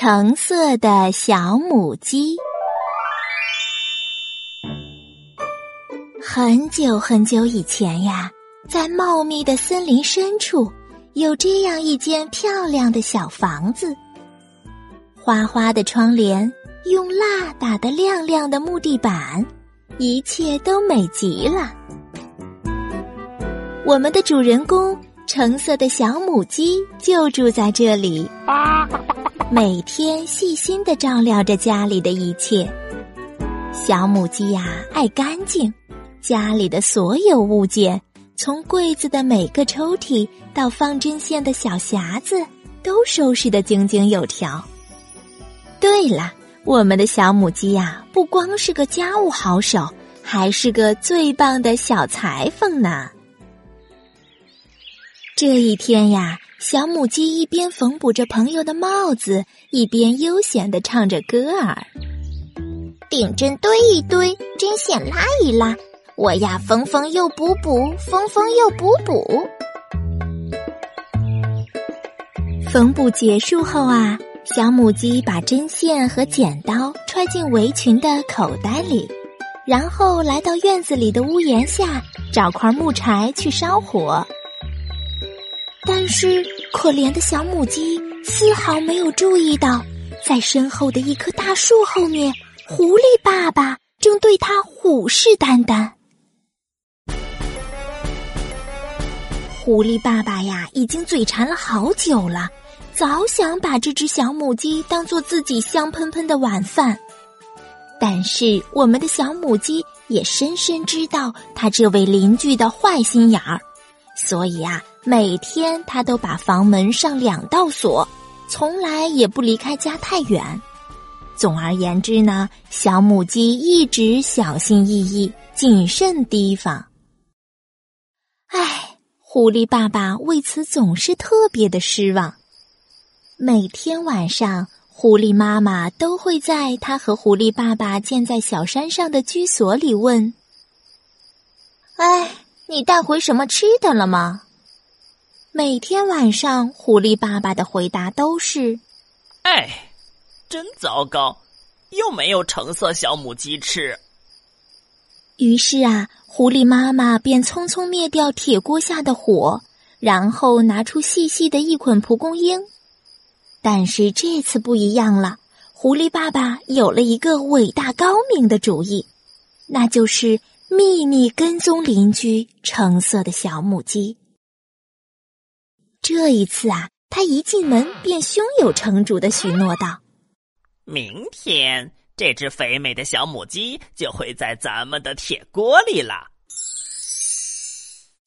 橙色的小母鸡。很久很久以前呀，在茂密的森林深处，有这样一间漂亮的小房子。花花的窗帘，用蜡打得亮亮的木地板，一切都美极了。我们的主人公橙色的小母鸡就住在这里。每天细心的照料着家里的一切。小母鸡呀，爱干净，家里的所有物件，从柜子的每个抽屉到放针线的小匣子，都收拾得井井有条。对了，我们的小母鸡呀，不光是个家务好手，还是个最棒的小裁缝呢。这一天呀。小母鸡一边缝补着朋友的帽子，一边悠闲的唱着歌儿：“顶针堆一堆，针线拉一拉，我呀缝缝又补补，缝缝又补补。”缝补结束后啊，小母鸡把针线和剪刀揣进围裙的口袋里，然后来到院子里的屋檐下，找块木柴去烧火。但是，可怜的小母鸡丝毫没有注意到，在身后的一棵大树后面，狐狸爸爸正对它虎视眈眈。狐狸爸爸呀，已经嘴馋了好久了，早想把这只小母鸡当做自己香喷喷的晚饭。但是，我们的小母鸡也深深知道他这位邻居的坏心眼儿，所以啊。每天，他都把房门上两道锁，从来也不离开家太远。总而言之呢，小母鸡一直小心翼翼、谨慎提防。唉，狐狸爸爸为此总是特别的失望。每天晚上，狐狸妈妈都会在他和狐狸爸爸建在小山上的居所里问：“哎，你带回什么吃的了吗？”每天晚上，狐狸爸爸的回答都是：“哎，真糟糕，又没有橙色小母鸡吃。”于是啊，狐狸妈妈便匆匆灭掉铁锅下的火，然后拿出细细的一捆蒲公英。但是这次不一样了，狐狸爸爸有了一个伟大高明的主意，那就是秘密跟踪邻居橙色的小母鸡。这一次啊，他一进门便胸有成竹的许诺道：“明天这只肥美的小母鸡就会在咱们的铁锅里了。”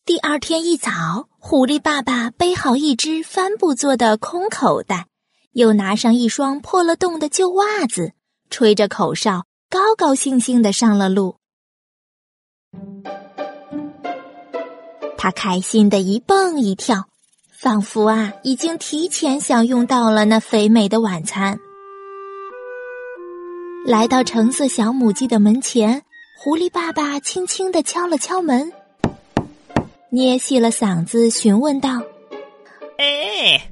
第二天一早，狐狸爸爸背好一只帆布做的空口袋，又拿上一双破了洞的旧袜子，吹着口哨，高高兴兴的上了路。他开心的一蹦一跳。仿佛啊，已经提前享用到了那肥美的晚餐。来到橙色小母鸡的门前，狐狸爸爸轻轻的敲了敲门，捏细了嗓子询问道：“哎，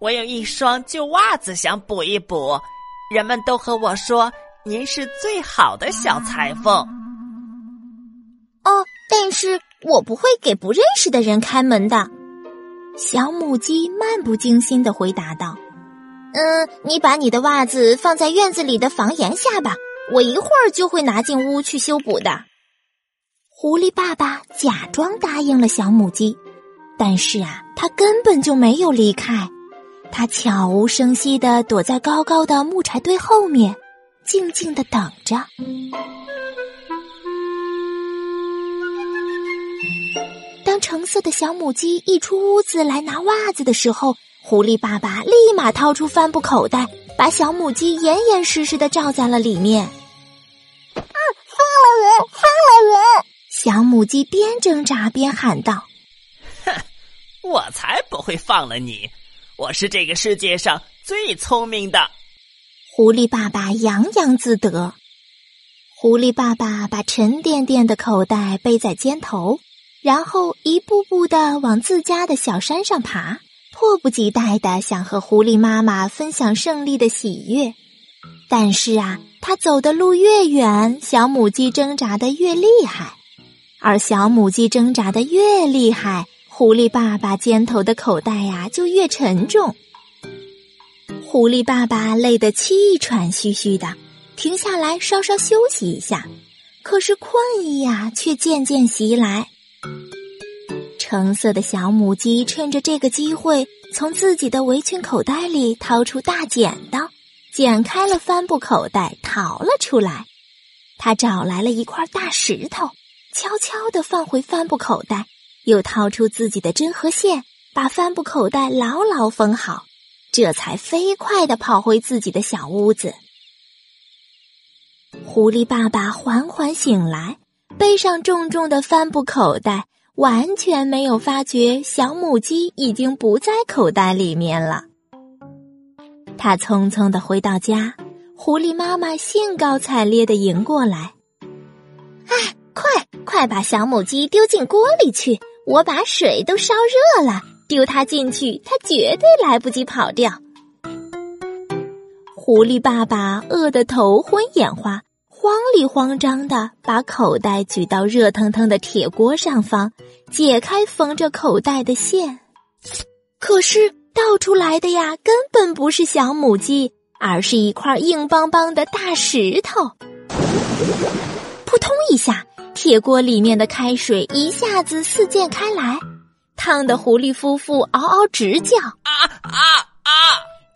我有一双旧袜子想补一补，人们都和我说您是最好的小裁缝。”哦，但是我不会给不认识的人开门的。小母鸡漫不经心的回答道：“嗯，你把你的袜子放在院子里的房檐下吧，我一会儿就会拿进屋去修补的。”狐狸爸爸假装答应了小母鸡，但是啊，他根本就没有离开，他悄无声息的躲在高高的木柴堆后面，静静的等着。橙色的小母鸡一出屋子来拿袜子的时候，狐狸爸爸立马掏出帆布口袋，把小母鸡严严实实的罩在了里面。啊！放了人！放了人！小母鸡边挣扎边喊道：“哼，我才不会放了你！我是这个世界上最聪明的。”狐狸爸爸洋洋自得。狐狸爸爸把沉甸甸的口袋背在肩头。然后一步步的往自家的小山上爬，迫不及待的想和狐狸妈妈分享胜利的喜悦。但是啊，他走的路越远，小母鸡挣扎的越厉害，而小母鸡挣扎的越厉害，狐狸爸爸肩头的口袋呀就越沉重。狐狸爸爸累得气喘吁吁的，停下来稍稍休息一下，可是困意呀却渐渐袭来。橙色的小母鸡趁着这个机会，从自己的围裙口袋里掏出大剪刀。剪开了帆布口袋，逃了出来。他找来了一块大石头，悄悄地放回帆布口袋，又掏出自己的针和线，把帆布口袋牢牢封好，这才飞快地跑回自己的小屋子。狐狸爸爸缓缓醒来，背上重重的帆布口袋，完全没有发觉小母鸡已经不在口袋里面了。他匆匆的回到家，狐狸妈妈兴高采烈的迎过来。哎，快快把小母鸡丢进锅里去！我把水都烧热了，丢它进去，它绝对来不及跑掉。狐狸爸爸饿得头昏眼花，慌里慌张的把口袋举到热腾腾的铁锅上方，解开缝着口袋的线，可是。倒出来的呀，根本不是小母鸡，而是一块硬邦邦的大石头。扑通一下，铁锅里面的开水一下子四溅开来，烫得狐狸夫妇嗷嗷直叫。啊啊！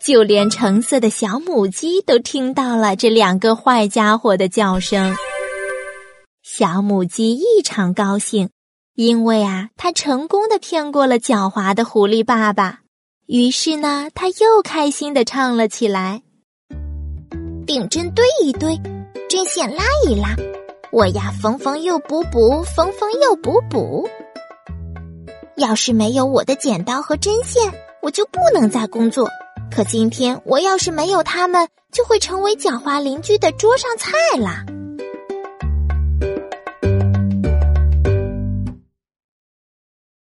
就连橙色的小母鸡都听到了这两个坏家伙的叫声。小母鸡异常高兴，因为啊，它成功的骗过了狡猾的狐狸爸爸。于是呢，他又开心的唱了起来：“顶针堆一堆，针线拉一拉，我呀缝缝又补补，缝缝又补补。要是没有我的剪刀和针线，我就不能再工作。可今天我要是没有他们，就会成为狡猾邻居的桌上菜啦。”